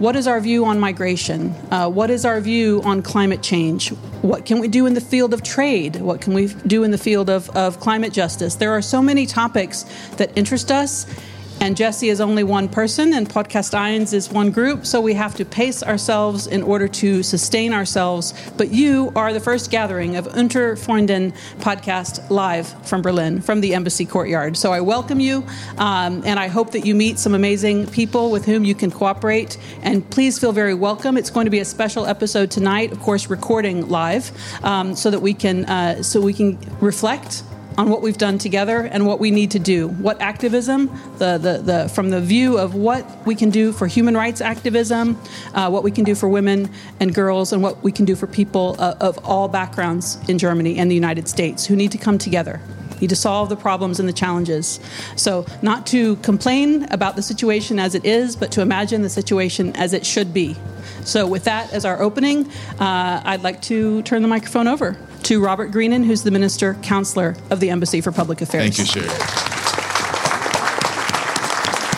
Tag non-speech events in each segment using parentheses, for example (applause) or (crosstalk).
What is our view on migration? Uh, what is our view on climate change? What can we do in the field of trade? What can we do in the field of, of climate justice? There are so many topics that interest us and Jesse is only one person, and Podcast Irons is one group, so we have to pace ourselves in order to sustain ourselves. But you are the first gathering of Unter Freunden podcast live from Berlin, from the Embassy Courtyard. So I welcome you, um, and I hope that you meet some amazing people with whom you can cooperate. And please feel very welcome. It's going to be a special episode tonight, of course, recording live, um, so that we can uh, so we can reflect on what we've done together and what we need to do. What activism, the, the, the, from the view of what we can do for human rights activism, uh, what we can do for women and girls, and what we can do for people uh, of all backgrounds in Germany and the United States who need to come together. Need to solve the problems and the challenges. So, not to complain about the situation as it is, but to imagine the situation as it should be. So, with that as our opening, uh, I'd like to turn the microphone over to Robert Greenan, who's the Minister Counselor of the Embassy for Public Affairs. Thank you, Sherry.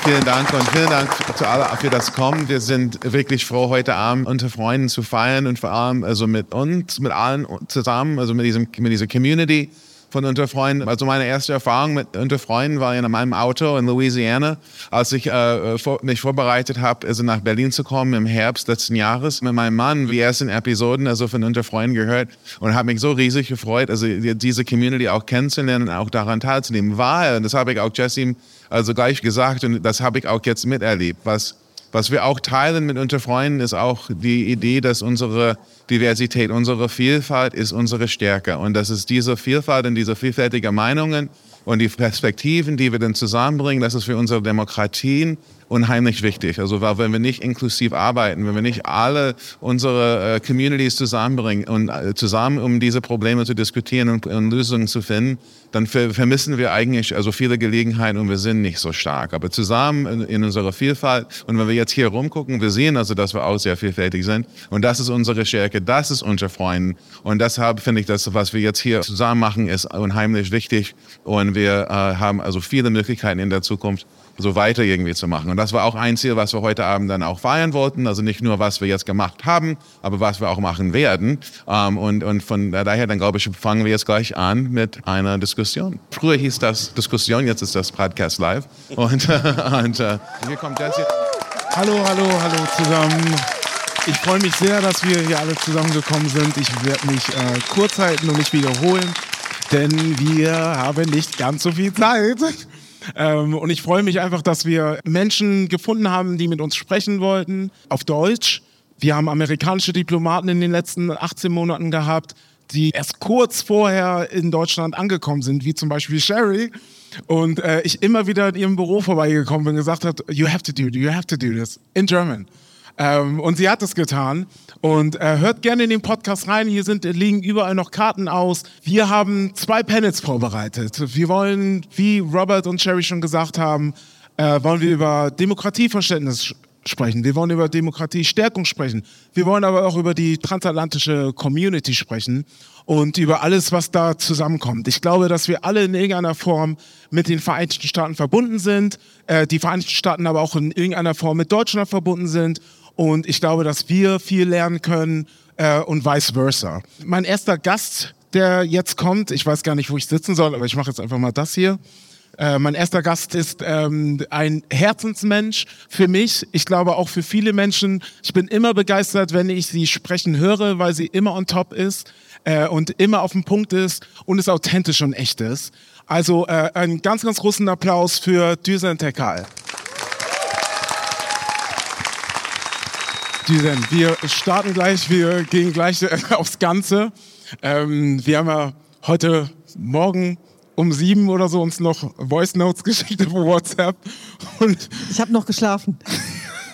Vielen Dank und vielen Dank zu alle für das Kommen. Wir sind wirklich froh, heute Abend unter Freunden zu feiern und vor allem also mit uns, mit allen zusammen, also mit, diesem, mit dieser Community von unter Freunden. Also meine erste Erfahrung mit unter Freunden war in meinem Auto in Louisiana, als ich äh, vor, mich vorbereitet habe, also nach Berlin zu kommen im Herbst letzten Jahres mit meinem Mann, die ersten Episoden also von unter Freunden gehört und habe mich so riesig gefreut, also diese Community auch kennenzulernen und auch daran teilzunehmen, weil, und das habe ich auch Jesse also gleich gesagt und das habe ich auch jetzt miterlebt, was was wir auch teilen mit unseren Freunden ist auch die Idee, dass unsere Diversität, unsere Vielfalt ist unsere Stärke. Und dass es diese Vielfalt und diese vielfältigen Meinungen und die Perspektiven, die wir dann zusammenbringen, das ist für unsere Demokratien unheimlich wichtig. Also weil wenn wir nicht inklusiv arbeiten, wenn wir nicht alle unsere äh, Communities zusammenbringen und äh, zusammen um diese Probleme zu diskutieren und, und Lösungen zu finden, dann ver vermissen wir eigentlich also viele Gelegenheiten und wir sind nicht so stark. Aber zusammen in, in, unserer Vielfalt und wenn wir jetzt hier rumgucken, wir sehen also, dass wir auch sehr vielfältig sind und das ist unsere Stärke, das ist unser Freund und deshalb finde ich, dass was wir jetzt hier zusammen machen, ist unheimlich wichtig und wir äh, haben also viele Möglichkeiten in der Zukunft so weiter irgendwie zu machen. Und das war auch ein Ziel, was wir heute Abend dann auch feiern wollten. Also nicht nur, was wir jetzt gemacht haben, aber was wir auch machen werden. Ähm, und, und von daher, dann glaube ich, fangen wir jetzt gleich an mit einer Diskussion. Früher hieß das Diskussion, jetzt ist das Podcast live. Und, (laughs) und äh, hier kommt das hier. Hallo, hallo, hallo zusammen. Ich freue mich sehr, dass wir hier alle zusammengekommen sind. Ich werde mich äh, kurz halten und mich wiederholen, denn wir haben nicht ganz so viel Zeit. Ähm, und ich freue mich einfach, dass wir Menschen gefunden haben, die mit uns sprechen wollten, auf Deutsch. Wir haben amerikanische Diplomaten in den letzten 18 Monaten gehabt, die erst kurz vorher in Deutschland angekommen sind, wie zum Beispiel Sherry. Und äh, ich immer wieder in ihrem Büro vorbeigekommen bin und gesagt hat, you have to do, you have to do this in German. Ähm, und sie hat es getan. Und äh, hört gerne in den Podcast rein. Hier sind, liegen überall noch Karten aus. Wir haben zwei Panels vorbereitet. Wir wollen, wie Robert und Sherry schon gesagt haben, äh, wollen wir über Demokratieverständnis sprechen. Wir wollen über Demokratiestärkung sprechen. Wir wollen aber auch über die transatlantische Community sprechen und über alles, was da zusammenkommt. Ich glaube, dass wir alle in irgendeiner Form mit den Vereinigten Staaten verbunden sind, äh, die Vereinigten Staaten aber auch in irgendeiner Form mit Deutschland verbunden sind und ich glaube, dass wir viel lernen können äh, und vice versa. Mein erster Gast, der jetzt kommt, ich weiß gar nicht, wo ich sitzen soll, aber ich mache jetzt einfach mal das hier. Äh, mein erster Gast ist ähm, ein Herzensmensch für mich. Ich glaube auch für viele Menschen. Ich bin immer begeistert, wenn ich sie sprechen höre, weil sie immer on top ist äh, und immer auf dem Punkt ist und es authentisch und echt ist. Also äh, einen ganz, ganz großen Applaus für Düsen Tekal. Düsen, wir starten gleich, wir gehen gleich (laughs) aufs Ganze. Ähm, wir haben ja heute Morgen um sieben oder so uns noch Voice Notes (laughs) geschickt über WhatsApp. Und ich habe noch geschlafen.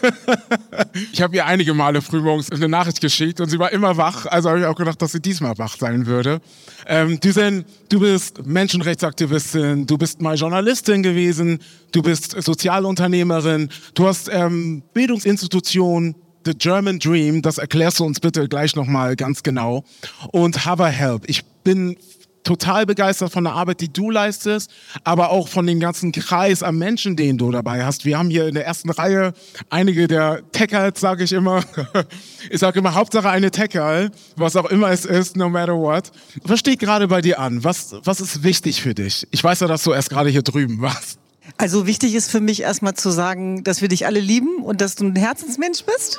(laughs) ich habe ihr einige Male frühmorgens eine Nachricht geschickt und sie war immer wach. Also habe ich auch gedacht, dass sie diesmal wach sein würde. Ähm, Düsen, du bist Menschenrechtsaktivistin, du bist mal Journalistin gewesen, du bist Sozialunternehmerin, du hast ähm, Bildungsinstitutionen, The German Dream, das erklärst du uns bitte gleich nochmal ganz genau. Und Hover Help. Ich bin total begeistert von der Arbeit, die du leistest, aber auch von dem ganzen Kreis an Menschen, den du dabei hast. Wir haben hier in der ersten Reihe einige der Techers, sage ich immer. (laughs) Ich sage immer, Hauptsache eine Techer, was auch immer es ist, no matter what. Was steht gerade bei dir an? Was, was ist wichtig für dich? Ich weiß ja, dass du erst gerade hier drüben warst. Also wichtig ist für mich erstmal zu sagen, dass wir dich alle lieben und dass du ein Herzensmensch bist.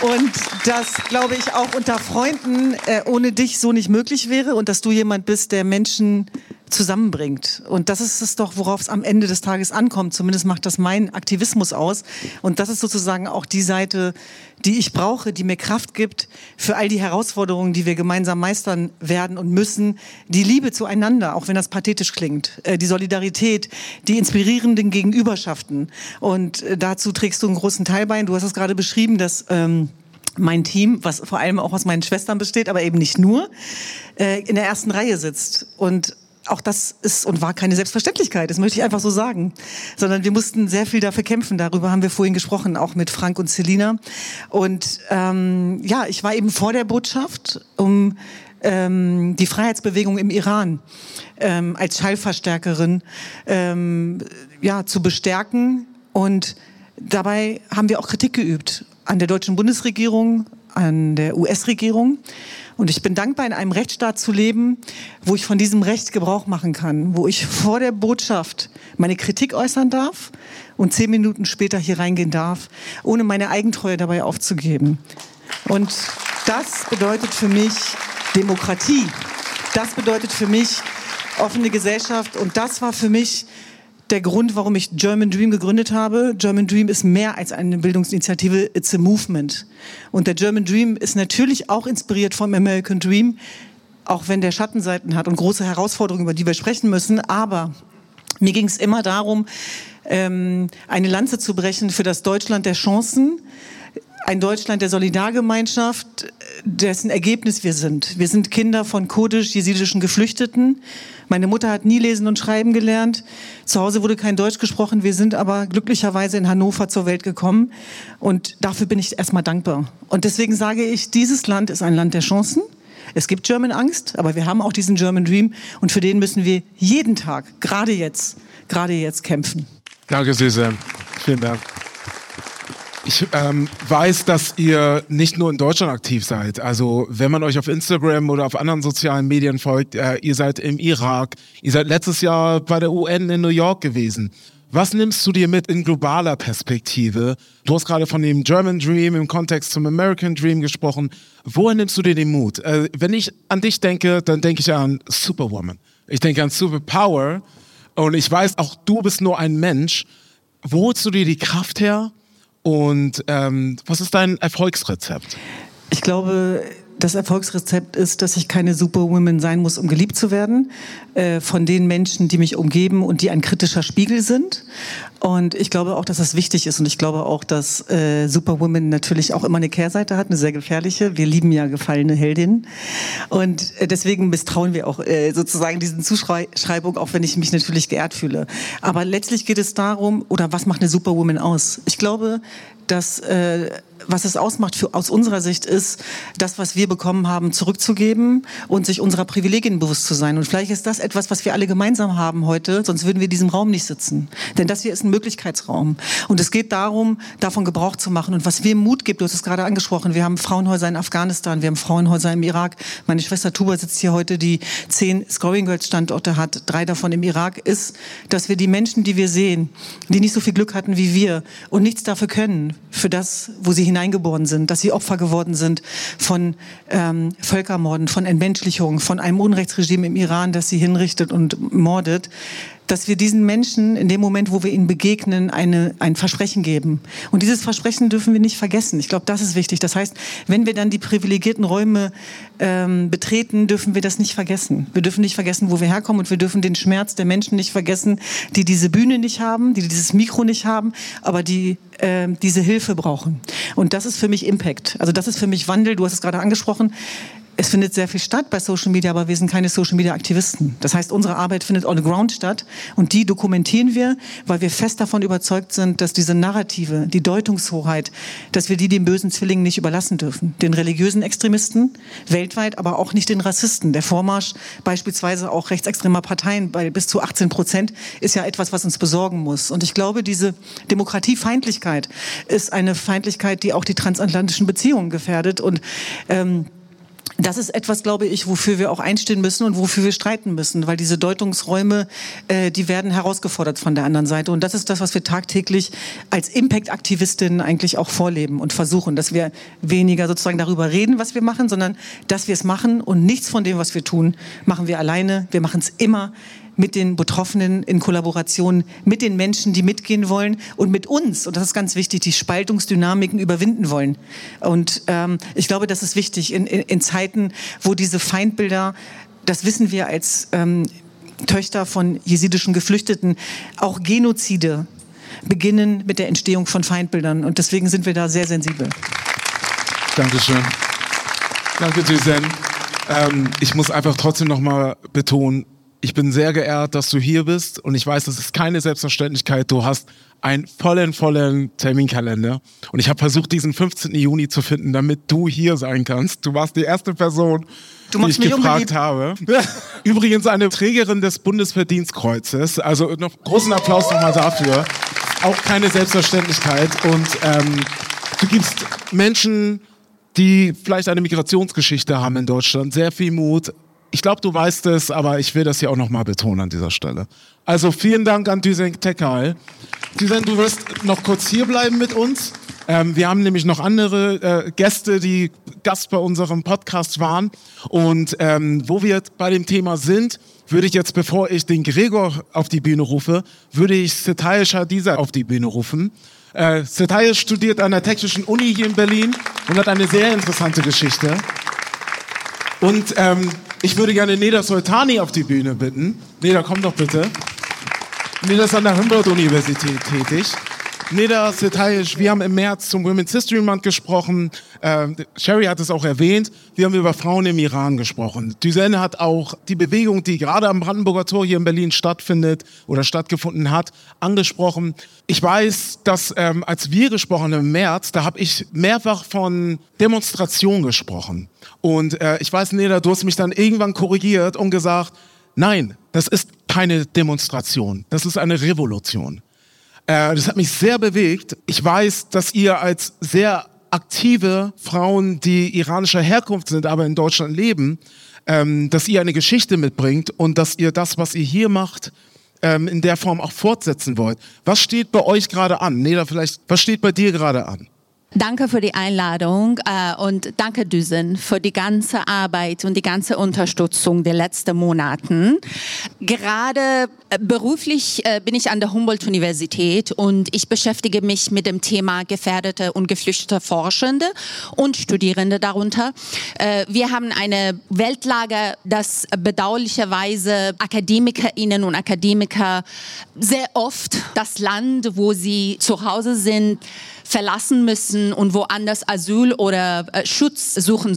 Und das, glaube ich, auch unter Freunden äh, ohne dich so nicht möglich wäre und dass du jemand bist, der Menschen zusammenbringt. Und das ist es doch, worauf es am Ende des Tages ankommt. Zumindest macht das mein Aktivismus aus. Und das ist sozusagen auch die Seite, die ich brauche, die mir Kraft gibt für all die Herausforderungen, die wir gemeinsam meistern werden und müssen. Die Liebe zueinander, auch wenn das pathetisch klingt. Äh, die Solidarität, die inspirierenden Gegenüberschaften. Und äh, dazu trägst du einen großen Teil bei. Du hast es gerade beschrieben, dass... Ähm, mein Team, was vor allem auch aus meinen Schwestern besteht, aber eben nicht nur, äh, in der ersten Reihe sitzt. Und auch das ist und war keine Selbstverständlichkeit, das möchte ich einfach so sagen, sondern wir mussten sehr viel dafür kämpfen. Darüber haben wir vorhin gesprochen, auch mit Frank und Selina. Und ähm, ja, ich war eben vor der Botschaft, um ähm, die Freiheitsbewegung im Iran ähm, als Schallverstärkerin ähm, ja, zu bestärken. Und dabei haben wir auch Kritik geübt an der deutschen Bundesregierung, an der US-Regierung. Und ich bin dankbar, in einem Rechtsstaat zu leben, wo ich von diesem Recht Gebrauch machen kann, wo ich vor der Botschaft meine Kritik äußern darf und zehn Minuten später hier reingehen darf, ohne meine Eigentreue dabei aufzugeben. Und das bedeutet für mich Demokratie. Das bedeutet für mich offene Gesellschaft. Und das war für mich der Grund, warum ich German Dream gegründet habe. German Dream ist mehr als eine Bildungsinitiative, it's a movement. Und der German Dream ist natürlich auch inspiriert vom American Dream, auch wenn der Schattenseiten hat und große Herausforderungen, über die wir sprechen müssen. Aber mir ging es immer darum, ähm, eine Lanze zu brechen für das Deutschland der Chancen, ein Deutschland der Solidargemeinschaft, dessen Ergebnis wir sind. Wir sind Kinder von kurdisch-jesidischen Geflüchteten. Meine Mutter hat nie lesen und schreiben gelernt. Zu Hause wurde kein Deutsch gesprochen. Wir sind aber glücklicherweise in Hannover zur Welt gekommen. Und dafür bin ich erstmal dankbar. Und deswegen sage ich, dieses Land ist ein Land der Chancen. Es gibt German Angst, aber wir haben auch diesen German Dream. Und für den müssen wir jeden Tag, gerade jetzt, gerade jetzt kämpfen. Danke, Süße. Vielen Dank. Ich ähm, weiß, dass ihr nicht nur in Deutschland aktiv seid. Also wenn man euch auf Instagram oder auf anderen sozialen Medien folgt, äh, ihr seid im Irak, ihr seid letztes Jahr bei der UN in New York gewesen. Was nimmst du dir mit in globaler Perspektive? Du hast gerade von dem German Dream im Kontext zum American Dream gesprochen. Woher nimmst du dir den Mut? Äh, wenn ich an dich denke, dann denke ich an Superwoman. Ich denke an Superpower. Und ich weiß, auch du bist nur ein Mensch. Wo holst du dir die Kraft her? Und ähm, was ist dein Erfolgsrezept? Ich glaube, das Erfolgsrezept ist, dass ich keine Superwoman sein muss, um geliebt zu werden äh, von den Menschen, die mich umgeben und die ein kritischer Spiegel sind. Und ich glaube auch, dass das wichtig ist. Und ich glaube auch, dass äh, Superwoman natürlich auch immer eine Kehrseite hat, eine sehr gefährliche. Wir lieben ja gefallene Heldinnen. Und äh, deswegen misstrauen wir auch äh, sozusagen diesen Zuschreibungen, auch wenn ich mich natürlich geehrt fühle. Aber letztlich geht es darum, oder was macht eine Superwoman aus? Ich glaube, dass äh, was es ausmacht für, aus unserer Sicht ist, das, was wir bekommen haben, zurückzugeben und sich unserer Privilegien bewusst zu sein. Und vielleicht ist das etwas, was wir alle gemeinsam haben heute, sonst würden wir in diesem Raum nicht sitzen. Denn das hier ist ein Möglichkeitsraum. Und es geht darum, davon Gebrauch zu machen. Und was mir Mut gibt, du hast es gerade angesprochen, wir haben Frauenhäuser in Afghanistan, wir haben Frauenhäuser im Irak. Meine Schwester Tuba sitzt hier heute, die zehn Scoring Girls Standorte hat, drei davon im Irak, ist, dass wir die Menschen, die wir sehen, die nicht so viel Glück hatten wie wir und nichts dafür können, für das, wo sie sie hineingeboren sind, dass sie Opfer geworden sind von ähm, Völkermorden, von Entmenschlichung, von einem Unrechtsregime im Iran, das sie hinrichtet und mordet dass wir diesen Menschen in dem Moment, wo wir ihnen begegnen, eine, ein Versprechen geben. Und dieses Versprechen dürfen wir nicht vergessen. Ich glaube, das ist wichtig. Das heißt, wenn wir dann die privilegierten Räume ähm, betreten, dürfen wir das nicht vergessen. Wir dürfen nicht vergessen, wo wir herkommen und wir dürfen den Schmerz der Menschen nicht vergessen, die diese Bühne nicht haben, die dieses Mikro nicht haben, aber die äh, diese Hilfe brauchen. Und das ist für mich Impact. Also das ist für mich Wandel. Du hast es gerade angesprochen es findet sehr viel statt bei Social Media, aber wir sind keine Social Media Aktivisten. Das heißt, unsere Arbeit findet on the ground statt und die dokumentieren wir, weil wir fest davon überzeugt sind, dass diese Narrative, die Deutungshoheit, dass wir die den bösen Zwillingen nicht überlassen dürfen. Den religiösen Extremisten weltweit, aber auch nicht den Rassisten. Der Vormarsch beispielsweise auch rechtsextremer Parteien bei bis zu 18 Prozent ist ja etwas, was uns besorgen muss. Und ich glaube, diese Demokratiefeindlichkeit ist eine Feindlichkeit, die auch die transatlantischen Beziehungen gefährdet und ähm, das ist etwas, glaube ich, wofür wir auch einstehen müssen und wofür wir streiten müssen, weil diese Deutungsräume, äh, die werden herausgefordert von der anderen Seite. Und das ist das, was wir tagtäglich als Impact-Aktivistinnen eigentlich auch vorleben und versuchen, dass wir weniger sozusagen darüber reden, was wir machen, sondern dass wir es machen und nichts von dem, was wir tun, machen wir alleine. Wir machen es immer mit den Betroffenen in Kollaboration mit den Menschen, die mitgehen wollen und mit uns, und das ist ganz wichtig, die Spaltungsdynamiken überwinden wollen. Und ähm, ich glaube, das ist wichtig in, in, in Zeiten, wo diese Feindbilder, das wissen wir als ähm, Töchter von jesidischen Geflüchteten, auch Genozide beginnen mit der Entstehung von Feindbildern. Und deswegen sind wir da sehr sensibel. Dankeschön. Danke, Suzanne. Ähm, ich muss einfach trotzdem noch mal betonen, ich bin sehr geehrt, dass du hier bist und ich weiß, das ist keine Selbstverständlichkeit. Du hast einen vollen, vollen Terminkalender und ich habe versucht, diesen 15. Juni zu finden, damit du hier sein kannst. Du warst die erste Person, die ich gefragt habe. (laughs) Übrigens eine Trägerin des Bundesverdienstkreuzes. Also noch großen Applaus nochmal dafür. Auch keine Selbstverständlichkeit und ähm, du gibst Menschen die vielleicht eine Migrationsgeschichte haben in Deutschland, sehr viel Mut, ich glaube, du weißt es, aber ich will das hier auch nochmal betonen an dieser Stelle. Also vielen Dank an Düsen Tekal. Düsen, du wirst noch kurz hier bleiben mit uns. Ähm, wir haben nämlich noch andere äh, Gäste, die Gast bei unserem Podcast waren. Und ähm, wo wir bei dem Thema sind, würde ich jetzt, bevor ich den Gregor auf die Bühne rufe, würde ich Setay Shadiza auf die Bühne rufen. Äh, Setay studiert an der Technischen Uni hier in Berlin und hat eine sehr interessante Geschichte. Und ähm, ich würde gerne Neda Soltani auf die Bühne bitten. Neda, komm doch bitte. Neda ist an der Humboldt-Universität tätig. Neda Setayish, wir haben im März zum Women's History Month gesprochen. Äh, Sherry hat es auch erwähnt. Wir haben über Frauen im Iran gesprochen. Düsen hat auch die Bewegung, die gerade am Brandenburger Tor hier in Berlin stattfindet oder stattgefunden hat, angesprochen. Ich weiß, dass ähm, als wir gesprochen haben im März, da habe ich mehrfach von Demonstration gesprochen. Und äh, ich weiß, Neda, du hast mich dann irgendwann korrigiert und gesagt, nein, das ist keine Demonstration, das ist eine Revolution. Äh, das hat mich sehr bewegt. Ich weiß, dass ihr als sehr aktive Frauen, die iranischer Herkunft sind, aber in Deutschland leben, ähm, dass ihr eine Geschichte mitbringt und dass ihr das, was ihr hier macht, ähm, in der Form auch fortsetzen wollt. Was steht bei euch gerade an? Neda, vielleicht, was steht bei dir gerade an? Danke für die Einladung äh, und danke Düsen für die ganze Arbeit und die ganze Unterstützung der letzten Monaten. Gerade äh, beruflich äh, bin ich an der Humboldt-Universität und ich beschäftige mich mit dem Thema gefährdete und geflüchtete Forschende und Studierende darunter. Äh, wir haben eine Weltlage, das bedauerlicherweise AkademikerInnen und Akademiker sehr oft das Land, wo sie zu Hause sind, verlassen müssen und woanders Asyl oder äh, Schutz suchen.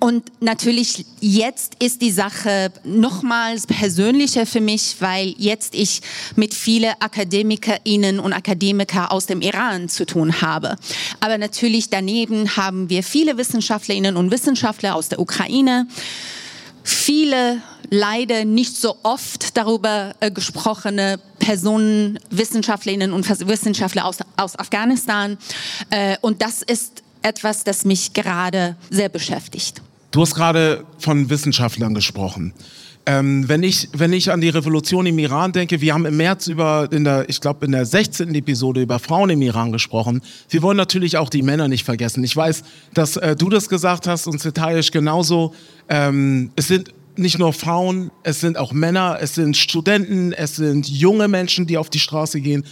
Und natürlich jetzt ist die Sache nochmals persönlicher für mich, weil jetzt ich mit vielen AkademikerInnen und Akademiker aus dem Iran zu tun habe. Aber natürlich daneben haben wir viele Wissenschaftlerinnen und Wissenschaftler aus der Ukraine, viele leider nicht so oft darüber äh, gesprochene Personen, Wissenschaftlerinnen und Wissenschaftler aus, aus Afghanistan. Äh, und das ist etwas, das mich gerade sehr beschäftigt. Du hast gerade von Wissenschaftlern gesprochen. Ähm, wenn, ich, wenn ich an die Revolution im Iran denke, wir haben im März über, in der, ich glaube in der 16. Episode über Frauen im Iran gesprochen. Wir wollen natürlich auch die Männer nicht vergessen. Ich weiß, dass äh, du das gesagt hast und Zetayisch genauso. Ähm, es sind nicht nur Frauen, es sind auch Männer, es sind Studenten, es sind junge Menschen, die auf die Straße gehen.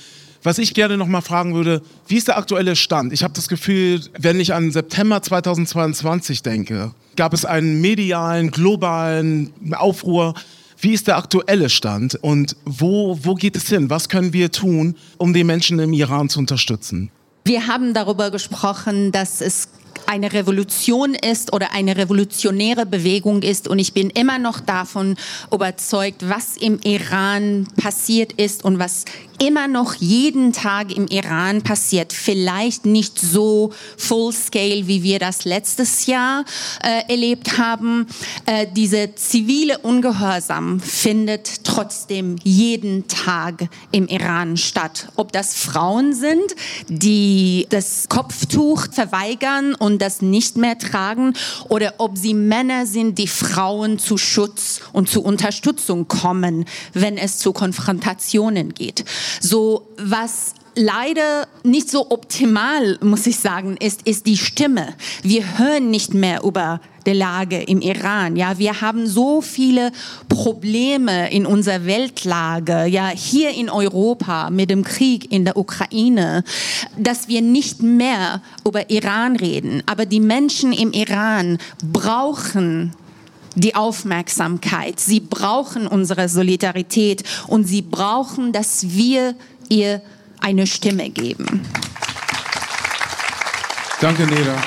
Was ich gerne noch mal fragen würde, wie ist der aktuelle Stand? Ich habe das Gefühl, wenn ich an September 2022 denke, gab es einen medialen, globalen Aufruhr. Wie ist der aktuelle Stand und wo, wo geht es hin? Was können wir tun, um die Menschen im Iran zu unterstützen? Wir haben darüber gesprochen, dass es eine Revolution ist oder eine revolutionäre Bewegung ist. Und ich bin immer noch davon überzeugt, was im Iran passiert ist und was immer noch jeden Tag im Iran passiert. Vielleicht nicht so full scale, wie wir das letztes Jahr äh, erlebt haben. Äh, diese zivile Ungehorsam findet trotzdem jeden Tag im Iran statt. Ob das Frauen sind, die das Kopftuch verweigern und das nicht mehr tragen, oder ob sie Männer sind, die Frauen zu Schutz und zu Unterstützung kommen, wenn es zu Konfrontationen geht. So was leider nicht so optimal, muss ich sagen, ist, ist die Stimme. Wir hören nicht mehr über die Lage im Iran. Ja, wir haben so viele Probleme in unserer Weltlage, ja, hier in Europa mit dem Krieg in der Ukraine, dass wir nicht mehr über Iran reden. Aber die Menschen im Iran brauchen die Aufmerksamkeit. Sie brauchen unsere Solidarität und sie brauchen, dass wir ihr eine Stimme geben. Danke, Neda.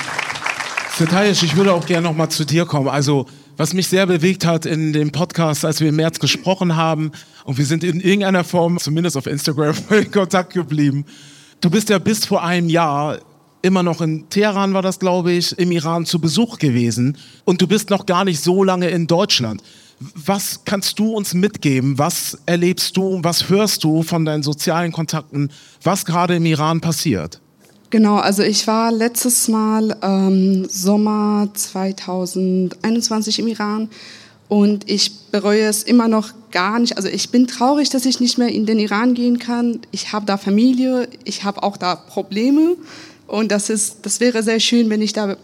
Zetayisch, ich würde auch gerne noch mal zu dir kommen. Also, was mich sehr bewegt hat in dem Podcast, als wir im März gesprochen haben, und wir sind in irgendeiner Form, zumindest auf Instagram, (laughs) in Kontakt geblieben. Du bist ja bis vor einem Jahr immer noch in Teheran, war das, glaube ich, im Iran zu Besuch gewesen. Und du bist noch gar nicht so lange in Deutschland. Was kannst du uns mitgeben? Was erlebst du? Was hörst du von deinen sozialen Kontakten, was gerade im Iran passiert? Genau, also ich war letztes Mal ähm, Sommer 2021 im Iran und ich bereue es immer noch gar nicht. Also ich bin traurig, dass ich nicht mehr in den Iran gehen kann. Ich habe da Familie, ich habe auch da Probleme und das, ist, das wäre sehr schön, wenn ich da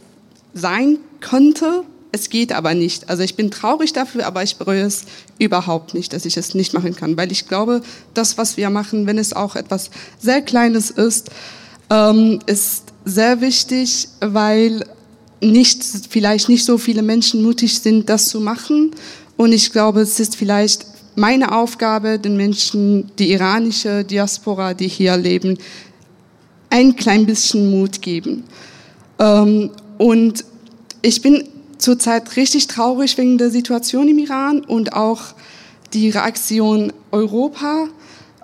sein könnte. Es geht aber nicht. Also ich bin traurig dafür, aber ich bereue es überhaupt nicht, dass ich es nicht machen kann, weil ich glaube, das, was wir machen, wenn es auch etwas sehr Kleines ist, ähm, ist sehr wichtig, weil nicht, vielleicht nicht so viele Menschen mutig sind, das zu machen. Und ich glaube, es ist vielleicht meine Aufgabe, den Menschen, die iranische Diaspora, die hier leben, ein klein bisschen Mut geben. Ähm, und ich bin zurzeit richtig traurig wegen der Situation im Iran und auch die Reaktion Europa.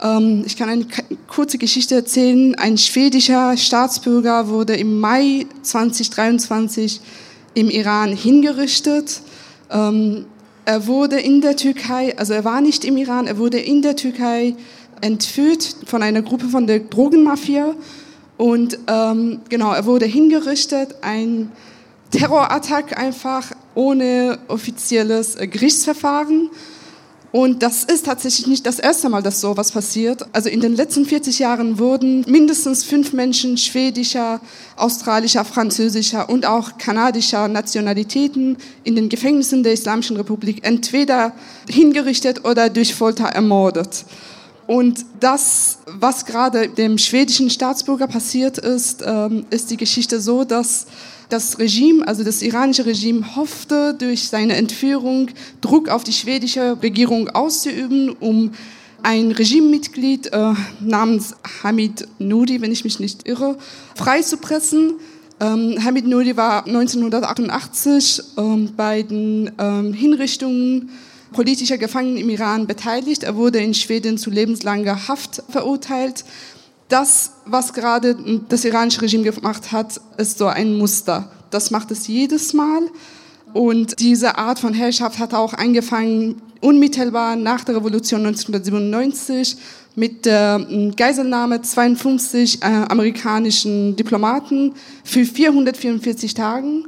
Ähm, ich kann eine kurze Geschichte erzählen. Ein schwedischer Staatsbürger wurde im Mai 2023 im Iran hingerichtet. Ähm, er wurde in der Türkei, also er war nicht im Iran, er wurde in der Türkei entführt von einer Gruppe von der Drogenmafia und ähm, genau, er wurde hingerichtet, ein Terrorattack einfach ohne offizielles äh, Gerichtsverfahren. Und das ist tatsächlich nicht das erste Mal, dass sowas passiert. Also in den letzten 40 Jahren wurden mindestens fünf Menschen schwedischer, australischer, französischer und auch kanadischer Nationalitäten in den Gefängnissen der Islamischen Republik entweder hingerichtet oder durch Folter ermordet. Und das, was gerade dem schwedischen Staatsbürger passiert ist, ähm, ist die Geschichte so, dass das Regime, also das iranische Regime, hoffte, durch seine Entführung Druck auf die schwedische Regierung auszuüben, um ein Regimemitglied äh, namens Hamid Nouri, wenn ich mich nicht irre, freizupressen. Ähm, Hamid Nouri war 1988 ähm, bei den ähm, Hinrichtungen politischer Gefangenen im Iran beteiligt. Er wurde in Schweden zu lebenslanger Haft verurteilt. Das, was gerade das iranische Regime gemacht hat, ist so ein Muster. Das macht es jedes Mal. Und diese Art von Herrschaft hat auch angefangen unmittelbar nach der Revolution 1997 mit der hm, Geiselnahme 52 äh, amerikanischen Diplomaten für 444 Tagen.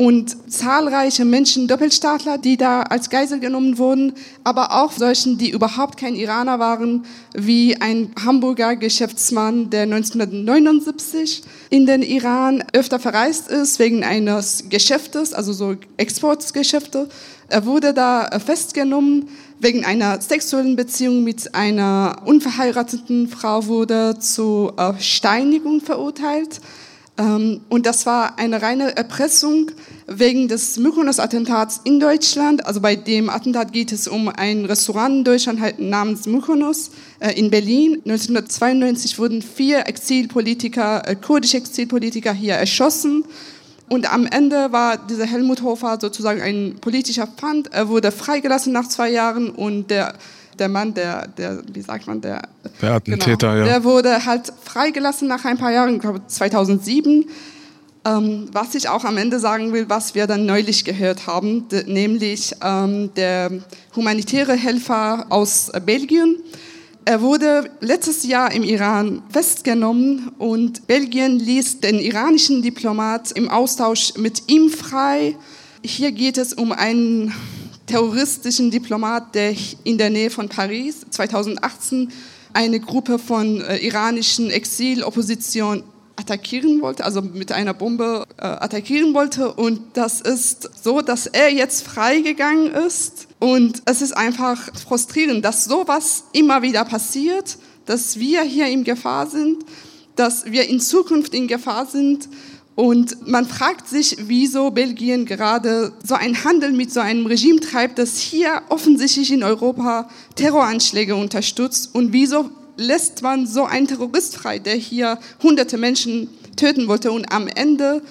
Und zahlreiche Menschen, Doppelstaatler, die da als Geisel genommen wurden, aber auch solchen, die überhaupt kein Iraner waren, wie ein Hamburger Geschäftsmann, der 1979 in den Iran öfter verreist ist wegen eines Geschäftes, also so Exportgeschäfte. Er wurde da festgenommen wegen einer sexuellen Beziehung mit einer unverheirateten Frau, wurde zu äh, Steinigung verurteilt. Ähm, und das war eine reine Erpressung wegen des Mykonos-Attentats in Deutschland. Also bei dem Attentat geht es um ein Restaurant in Deutschland halt namens Mykonos äh, in Berlin. 1992 wurden vier Exilpolitiker, äh, kurdische Exilpolitiker hier erschossen. Und am Ende war dieser Helmut Hofer sozusagen ein politischer Pfand. Er wurde freigelassen nach zwei Jahren und der der Mann, der, der, wie sagt man, der, der Attentäter, genau, ja. Der wurde halt freigelassen nach ein paar Jahren, ich glaube 2007. Ähm, was ich auch am Ende sagen will, was wir dann neulich gehört haben, nämlich ähm, der humanitäre Helfer aus Belgien. Er wurde letztes Jahr im Iran festgenommen und Belgien ließ den iranischen Diplomat im Austausch mit ihm frei. Hier geht es um einen terroristischen Diplomat, der in der Nähe von Paris 2018 eine Gruppe von äh, iranischen Exilopposition attackieren wollte, also mit einer Bombe äh, attackieren wollte. Und das ist so, dass er jetzt freigegangen ist. Und es ist einfach frustrierend, dass sowas immer wieder passiert, dass wir hier in Gefahr sind, dass wir in Zukunft in Gefahr sind und man fragt sich, wieso Belgien gerade so einen Handel mit so einem Regime treibt, das hier offensichtlich in Europa Terroranschläge unterstützt. Und wieso lässt man so einen Terrorist frei, der hier hunderte Menschen töten wollte. Und am Ende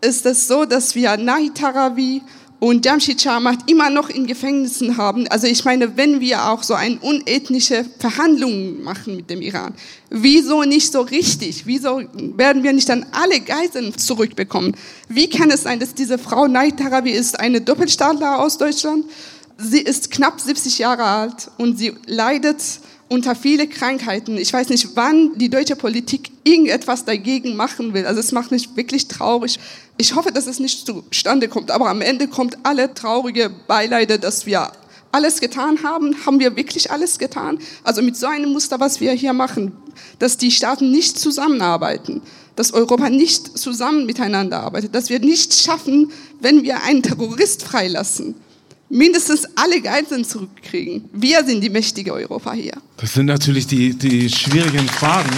ist es so, dass wir Nahi Tarawi und Jamshid Sharmat immer noch in Gefängnissen haben. Also ich meine, wenn wir auch so eine unethnische Verhandlungen machen mit dem Iran, wieso nicht so richtig? Wieso werden wir nicht dann alle Geiseln zurückbekommen? Wie kann es sein, dass diese Frau Naid Tarabi ist eine Doppelstaatler aus Deutschland? Sie ist knapp 70 Jahre alt und sie leidet unter viele Krankheiten. Ich weiß nicht, wann die deutsche Politik irgendetwas dagegen machen will. Also es macht mich wirklich traurig. Ich hoffe, dass es nicht zustande kommt, aber am Ende kommt alle traurige Beileide, dass wir alles getan haben. Haben wir wirklich alles getan? Also mit so einem Muster, was wir hier machen, dass die Staaten nicht zusammenarbeiten, dass Europa nicht zusammen miteinander arbeitet, dass wir nicht schaffen, wenn wir einen Terrorist freilassen mindestens alle Geiseln zurückkriegen. Wir sind die mächtige Europa hier. Das sind natürlich die, die schwierigen Fragen.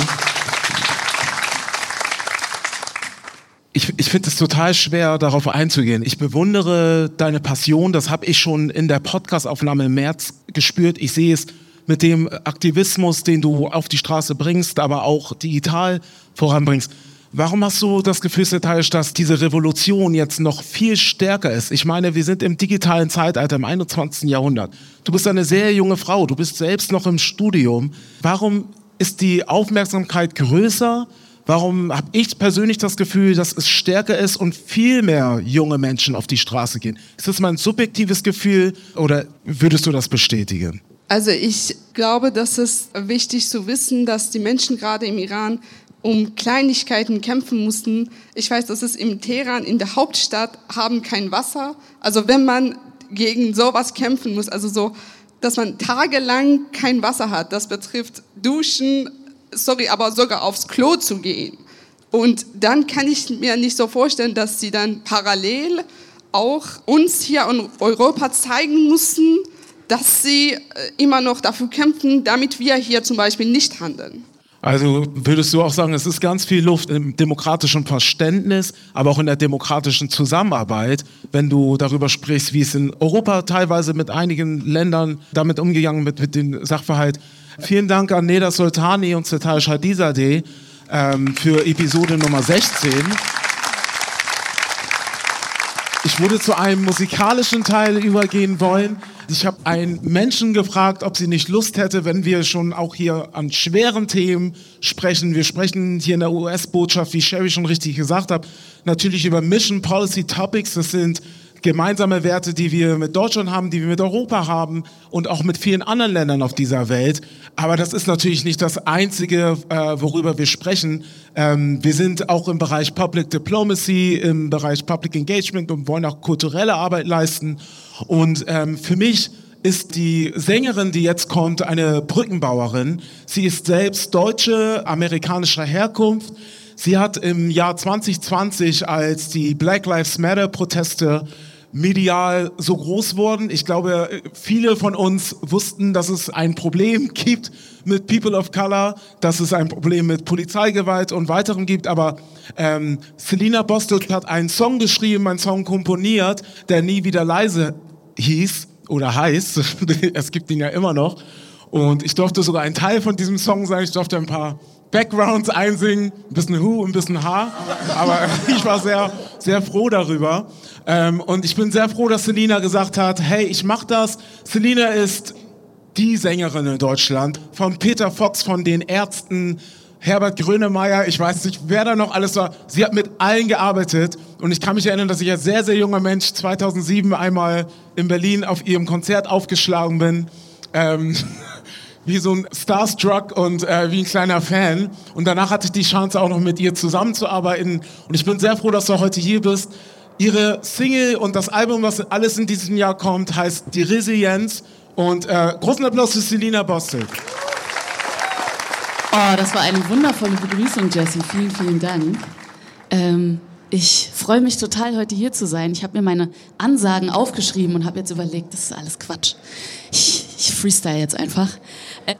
Ich, ich finde es total schwer, darauf einzugehen. Ich bewundere deine Passion. Das habe ich schon in der Podcastaufnahme im März gespürt. Ich sehe es mit dem Aktivismus, den du auf die Straße bringst, aber auch digital voranbringst. Warum hast du das Gefühl, Setaisch, dass diese Revolution jetzt noch viel stärker ist? Ich meine, wir sind im digitalen Zeitalter, im 21. Jahrhundert. Du bist eine sehr junge Frau, du bist selbst noch im Studium. Warum ist die Aufmerksamkeit größer? Warum habe ich persönlich das Gefühl, dass es stärker ist und viel mehr junge Menschen auf die Straße gehen? Ist das mein subjektives Gefühl oder würdest du das bestätigen? Also ich glaube, dass es wichtig zu wissen, dass die Menschen gerade im Iran um Kleinigkeiten kämpfen mussten. Ich weiß, dass es im Teheran, in der Hauptstadt, haben kein Wasser. Also wenn man gegen sowas kämpfen muss, also so, dass man tagelang kein Wasser hat, das betrifft Duschen, sorry, aber sogar aufs Klo zu gehen. Und dann kann ich mir nicht so vorstellen, dass sie dann parallel auch uns hier in Europa zeigen mussten, dass sie äh, immer noch dafür kämpfen, damit wir hier zum Beispiel nicht handeln. Also würdest du auch sagen, es ist ganz viel Luft im demokratischen Verständnis, aber auch in der demokratischen Zusammenarbeit, wenn du darüber sprichst, wie es in Europa teilweise mit einigen Ländern damit umgegangen wird, mit dem Sachverhalt. Vielen Dank an Neda Sultani und Zetal Shadizadeh ähm, für Episode Nummer 16. Ich würde zu einem musikalischen Teil übergehen wollen. Ich habe einen Menschen gefragt, ob sie nicht Lust hätte, wenn wir schon auch hier an schweren Themen sprechen. Wir sprechen hier in der US-Botschaft, wie Sherry schon richtig gesagt hat, natürlich über Mission Policy Topics. Das sind gemeinsame Werte, die wir mit Deutschland haben, die wir mit Europa haben und auch mit vielen anderen Ländern auf dieser Welt. Aber das ist natürlich nicht das Einzige, äh, worüber wir sprechen. Ähm, wir sind auch im Bereich Public Diplomacy, im Bereich Public Engagement und wollen auch kulturelle Arbeit leisten. Und ähm, für mich ist die Sängerin, die jetzt kommt, eine Brückenbauerin. Sie ist selbst deutsche, amerikanischer Herkunft. Sie hat im Jahr 2020, als die Black Lives Matter Proteste medial so groß wurden. Ich glaube, viele von uns wussten, dass es ein Problem (laughs) gibt mit People of Color, dass es ein Problem mit Polizeigewalt und weiterem gibt. Aber ähm, Selina Bostelt hat einen Song geschrieben, einen Song komponiert, der nie wieder leise hieß oder heißt. (laughs) es gibt ihn ja immer noch. Und ich durfte sogar ein Teil von diesem Song sein. Ich durfte ein paar Backgrounds einsingen, ein bisschen Hu, ein bisschen Ha. Aber (laughs) ich war sehr, sehr froh darüber. Ähm, und ich bin sehr froh, dass Selina gesagt hat, hey, ich mach das. Selina ist die Sängerin in Deutschland. Von Peter Fox, von den Ärzten, Herbert Grönemeyer, ich weiß nicht, wer da noch alles war. Sie hat mit allen gearbeitet. Und ich kann mich erinnern, dass ich als sehr, sehr junger Mensch 2007 einmal in Berlin auf ihrem Konzert aufgeschlagen bin. Ähm, (laughs) wie so ein Starstruck und äh, wie ein kleiner Fan. Und danach hatte ich die Chance auch noch mit ihr zusammenzuarbeiten. Und ich bin sehr froh, dass du heute hier bist. Ihre Single und das Album, was alles in diesem Jahr kommt, heißt Die Resilienz. Und äh, großen Applaus für Selina Bostel. Oh, das war eine wundervolle Begrüßung, Jessie. Vielen, vielen Dank. Ähm, ich freue mich total, heute hier zu sein. Ich habe mir meine Ansagen aufgeschrieben und habe jetzt überlegt, das ist alles Quatsch. Ich, ich freestyle jetzt einfach.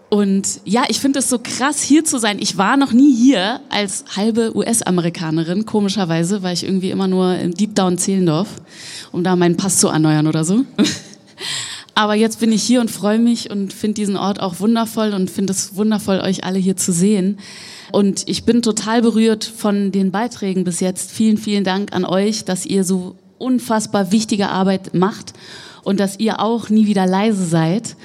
Und ja, ich finde es so krass, hier zu sein. Ich war noch nie hier als halbe US-Amerikanerin, komischerweise, weil ich irgendwie immer nur im Deep Down Zehlendorf, um da meinen Pass zu erneuern oder so. (laughs) Aber jetzt bin ich hier und freue mich und finde diesen Ort auch wundervoll und finde es wundervoll, euch alle hier zu sehen. Und ich bin total berührt von den Beiträgen bis jetzt. Vielen, vielen Dank an euch, dass ihr so unfassbar wichtige Arbeit macht und dass ihr auch nie wieder leise seid.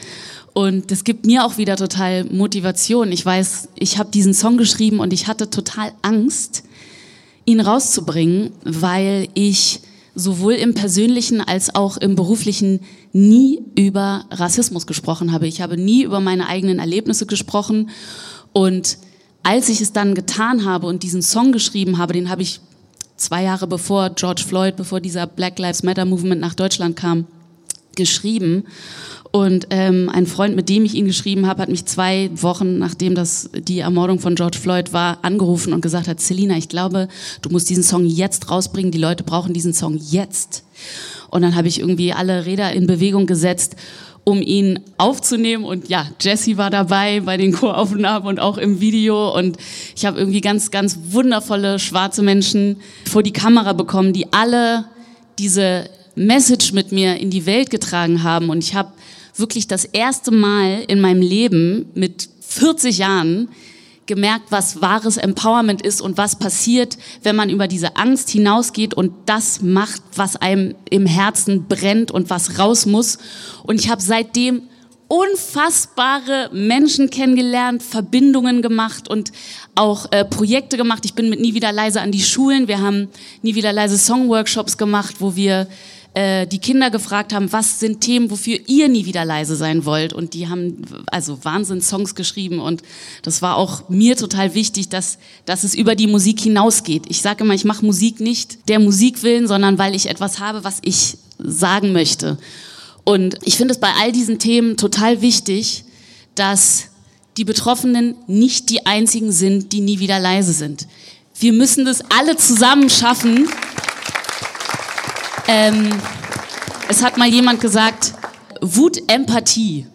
Und das gibt mir auch wieder total Motivation. Ich weiß, ich habe diesen Song geschrieben und ich hatte total Angst, ihn rauszubringen, weil ich sowohl im persönlichen als auch im beruflichen nie über Rassismus gesprochen habe. Ich habe nie über meine eigenen Erlebnisse gesprochen. Und als ich es dann getan habe und diesen Song geschrieben habe, den habe ich zwei Jahre bevor George Floyd, bevor dieser Black Lives Matter Movement nach Deutschland kam, geschrieben. Und ähm, ein Freund, mit dem ich ihn geschrieben habe, hat mich zwei Wochen, nachdem das die Ermordung von George Floyd war, angerufen und gesagt hat, Selina, ich glaube, du musst diesen Song jetzt rausbringen. Die Leute brauchen diesen Song jetzt. Und dann habe ich irgendwie alle Räder in Bewegung gesetzt, um ihn aufzunehmen. Und ja, Jesse war dabei bei den Choraufnahmen und auch im Video. Und ich habe irgendwie ganz, ganz wundervolle schwarze Menschen vor die Kamera bekommen, die alle diese Message mit mir in die Welt getragen haben. Und ich habe wirklich das erste Mal in meinem Leben mit 40 Jahren gemerkt, was wahres Empowerment ist und was passiert, wenn man über diese Angst hinausgeht und das macht, was einem im Herzen brennt und was raus muss. Und ich habe seitdem unfassbare Menschen kennengelernt, Verbindungen gemacht und auch äh, Projekte gemacht. Ich bin mit Nie wieder leise an die Schulen. Wir haben Nie wieder leise Songworkshops gemacht, wo wir äh, die Kinder gefragt haben, was sind Themen, wofür ihr nie wieder leise sein wollt. Und die haben also Wahnsinn-Songs geschrieben. Und das war auch mir total wichtig, dass, dass es über die Musik hinausgeht. Ich sage immer, ich mache Musik nicht der Musik willen, sondern weil ich etwas habe, was ich sagen möchte. Und ich finde es bei all diesen Themen total wichtig, dass die Betroffenen nicht die einzigen sind, die nie wieder leise sind. Wir müssen das alle zusammen schaffen. Ähm, es hat mal jemand gesagt, Wut, Empathie.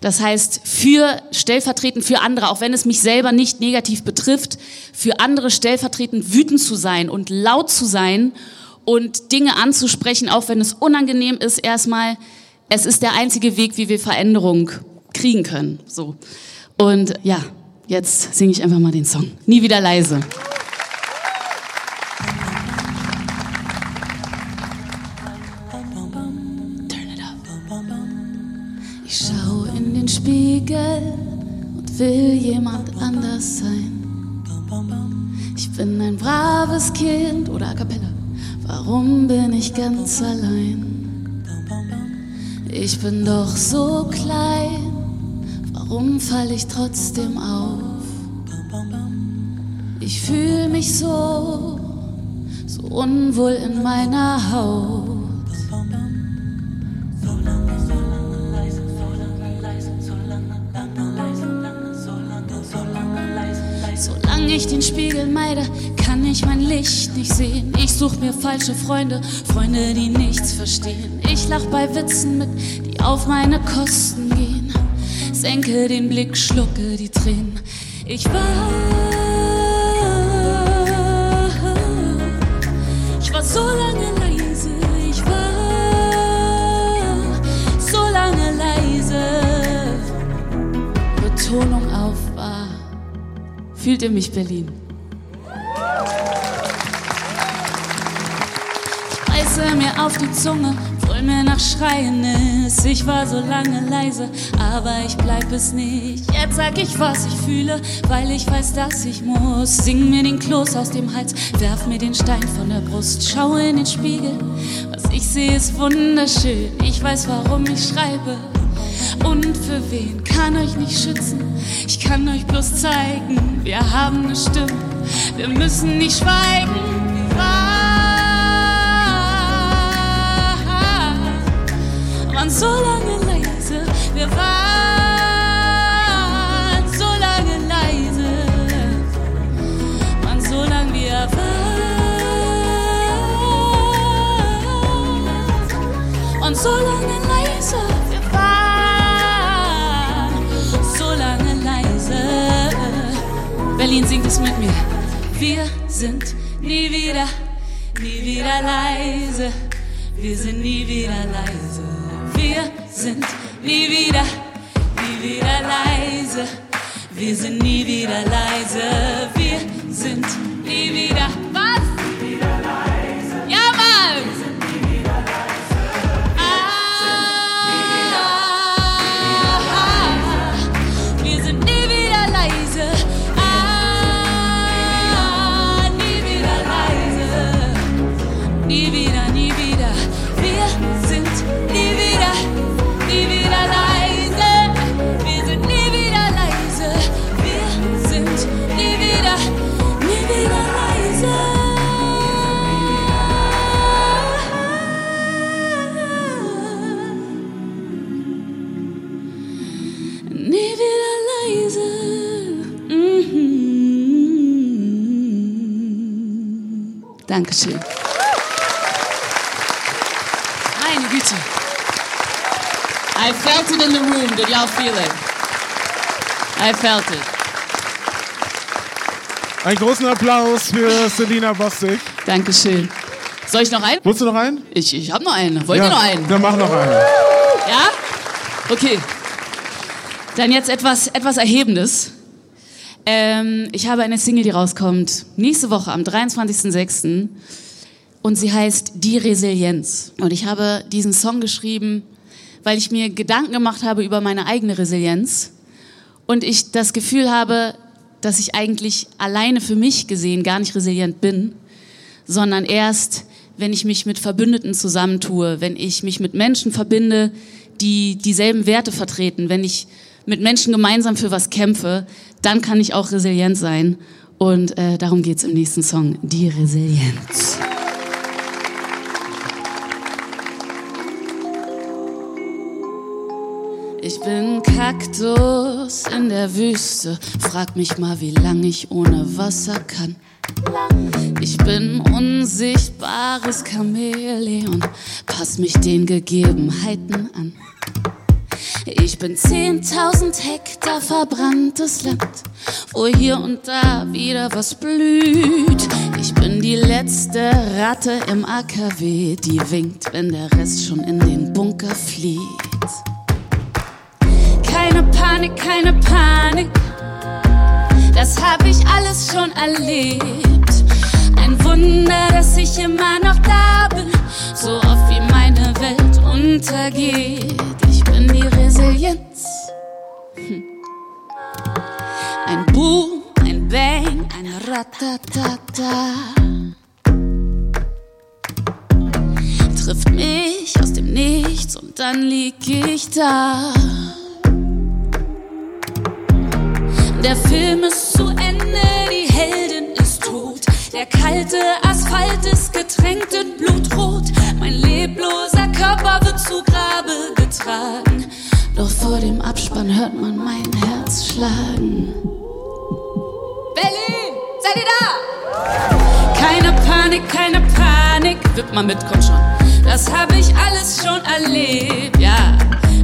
Das heißt, für stellvertretend für andere, auch wenn es mich selber nicht negativ betrifft, für andere stellvertretend wütend zu sein und laut zu sein und Dinge anzusprechen, auch wenn es unangenehm ist, erstmal, es ist der einzige Weg, wie wir Veränderung kriegen können. So. Und ja, jetzt singe ich einfach mal den Song. Nie wieder leise. Spiegel und will jemand anders sein. Ich bin ein braves Kind oder a cappella Warum bin ich ganz allein? Ich bin doch so klein. Warum fall ich trotzdem auf? Ich fühle mich so, so unwohl in meiner Haut. Solange ich den Spiegel meide, kann ich mein Licht nicht sehen. Ich such mir falsche Freunde, Freunde, die nichts verstehen. Ich lach bei Witzen mit, die auf meine Kosten gehen. Senke den Blick, schlucke die Tränen. Ich war, ich war so lange Fühlt ihr mich, Berlin? Ich beiße mir auf die Zunge, obwohl mir nach Schreien ist. Ich war so lange leise, aber ich bleib es nicht. Jetzt sag ich, was ich fühle, weil ich weiß, dass ich muss. Sing mir den Kloß aus dem Hals, werf mir den Stein von der Brust. Schau in den Spiegel, was ich sehe, ist wunderschön. Ich weiß, warum ich schreibe. Und für wen kann euch nicht schützen? Ich kann euch bloß zeigen, wir haben eine Stimme, wir müssen nicht schweigen. Wir waren so lange leise, wir waren so lange leise, waren so lange wir waren und so lange Berlin singt es mit mir. Wir sind nie wieder, nie wieder leise. Wir sind nie wieder leise. Wir sind nie wieder, nie wieder leise. Wir sind nie wieder leise. Wir sind nie wieder. Dankeschön. Meine Güte. I felt it in the room. Did y'all feel it? I felt it. Einen großen Applaus für Selina Bostic. Dankeschön. Soll ich noch einen? Wolltest du noch einen? Ich, ich habe noch einen. Wollt ja, ihr noch einen? Dann mach noch einen. Ja? Okay. Dann jetzt etwas, etwas Erhebendes. Ähm, ich habe eine Single, die rauskommt nächste Woche am 23.06. Und sie heißt Die Resilienz. Und ich habe diesen Song geschrieben, weil ich mir Gedanken gemacht habe über meine eigene Resilienz. Und ich das Gefühl habe, dass ich eigentlich alleine für mich gesehen gar nicht resilient bin, sondern erst, wenn ich mich mit Verbündeten zusammentue, wenn ich mich mit Menschen verbinde, die dieselben Werte vertreten, wenn ich mit Menschen gemeinsam für was kämpfe, dann kann ich auch resilient sein. Und äh, darum geht's im nächsten Song, die Resilienz. Ich bin Kaktus in der Wüste, frag mich mal, wie lange ich ohne Wasser kann. Ich bin unsichtbares Chamäleon, pass mich den Gegebenheiten an. Ich bin 10.000 Hektar verbranntes Land, wo hier und da wieder was blüht. Ich bin die letzte Ratte im AKW, die winkt, wenn der Rest schon in den Bunker flieht. Keine Panik, keine Panik, das hab ich alles schon erlebt. Ein Wunder, dass ich immer noch da bin, so oft wie meine Welt untergeht. Resilienz. Hm. Ein Boom, ein Bang, ein Ratatata. Trifft mich aus dem Nichts und dann lieg ich da. Der Film ist zu Ende, die Heldin ist tot. Der kalte Asphalt ist getränkt in Blutrot. Mein lebloser Körper wird zu Grabe getragen. Doch vor dem Abspann hört man mein Herz schlagen. Berlin, seid ihr da? Keine Panik, keine Panik. Wipp mal mit, komm schon. Das habe ich alles schon erlebt, ja.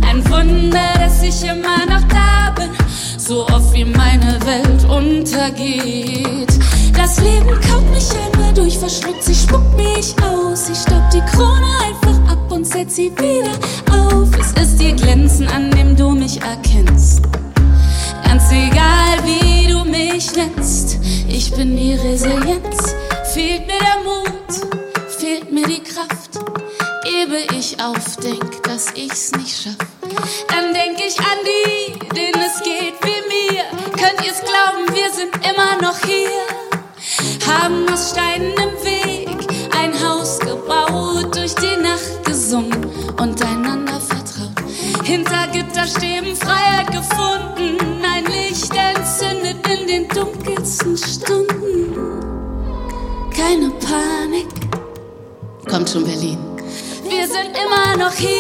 Ein Wunder, dass ich immer noch da bin. So oft wie meine Welt untergeht. Das Leben kaut mich einmal durch, verschluckt sie, spuckt mich aus. Ich staub die Krone einfach ab und setz sie wieder auf. Es ist ihr Glänzen, an dem du immer noch hier.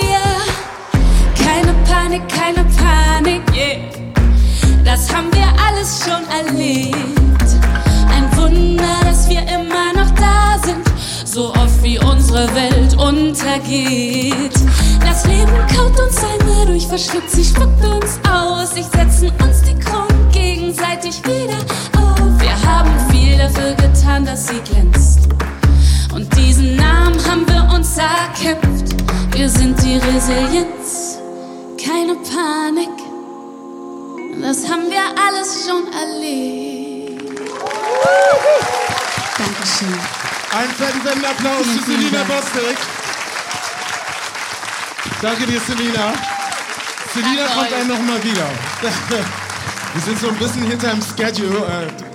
Haben wir alles schon erlebt. Dankeschön. Einen fetten, Applaus Vielen, vielen Selina. Bostek. Danke dir, Selina. Selina kommt dann nochmal wieder. (laughs) Wir sind so ein bisschen hinterm Schedule,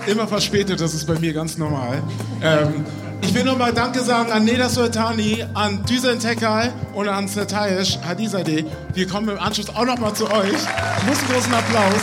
äh, immer verspätet, das ist bei mir ganz normal. Ähm, ich will nochmal Danke sagen an Neda Sultani, an Düsen Tekal und an Setayesh Hadizadeh. Wir kommen im Anschluss auch nochmal zu euch. Großen, großen Applaus.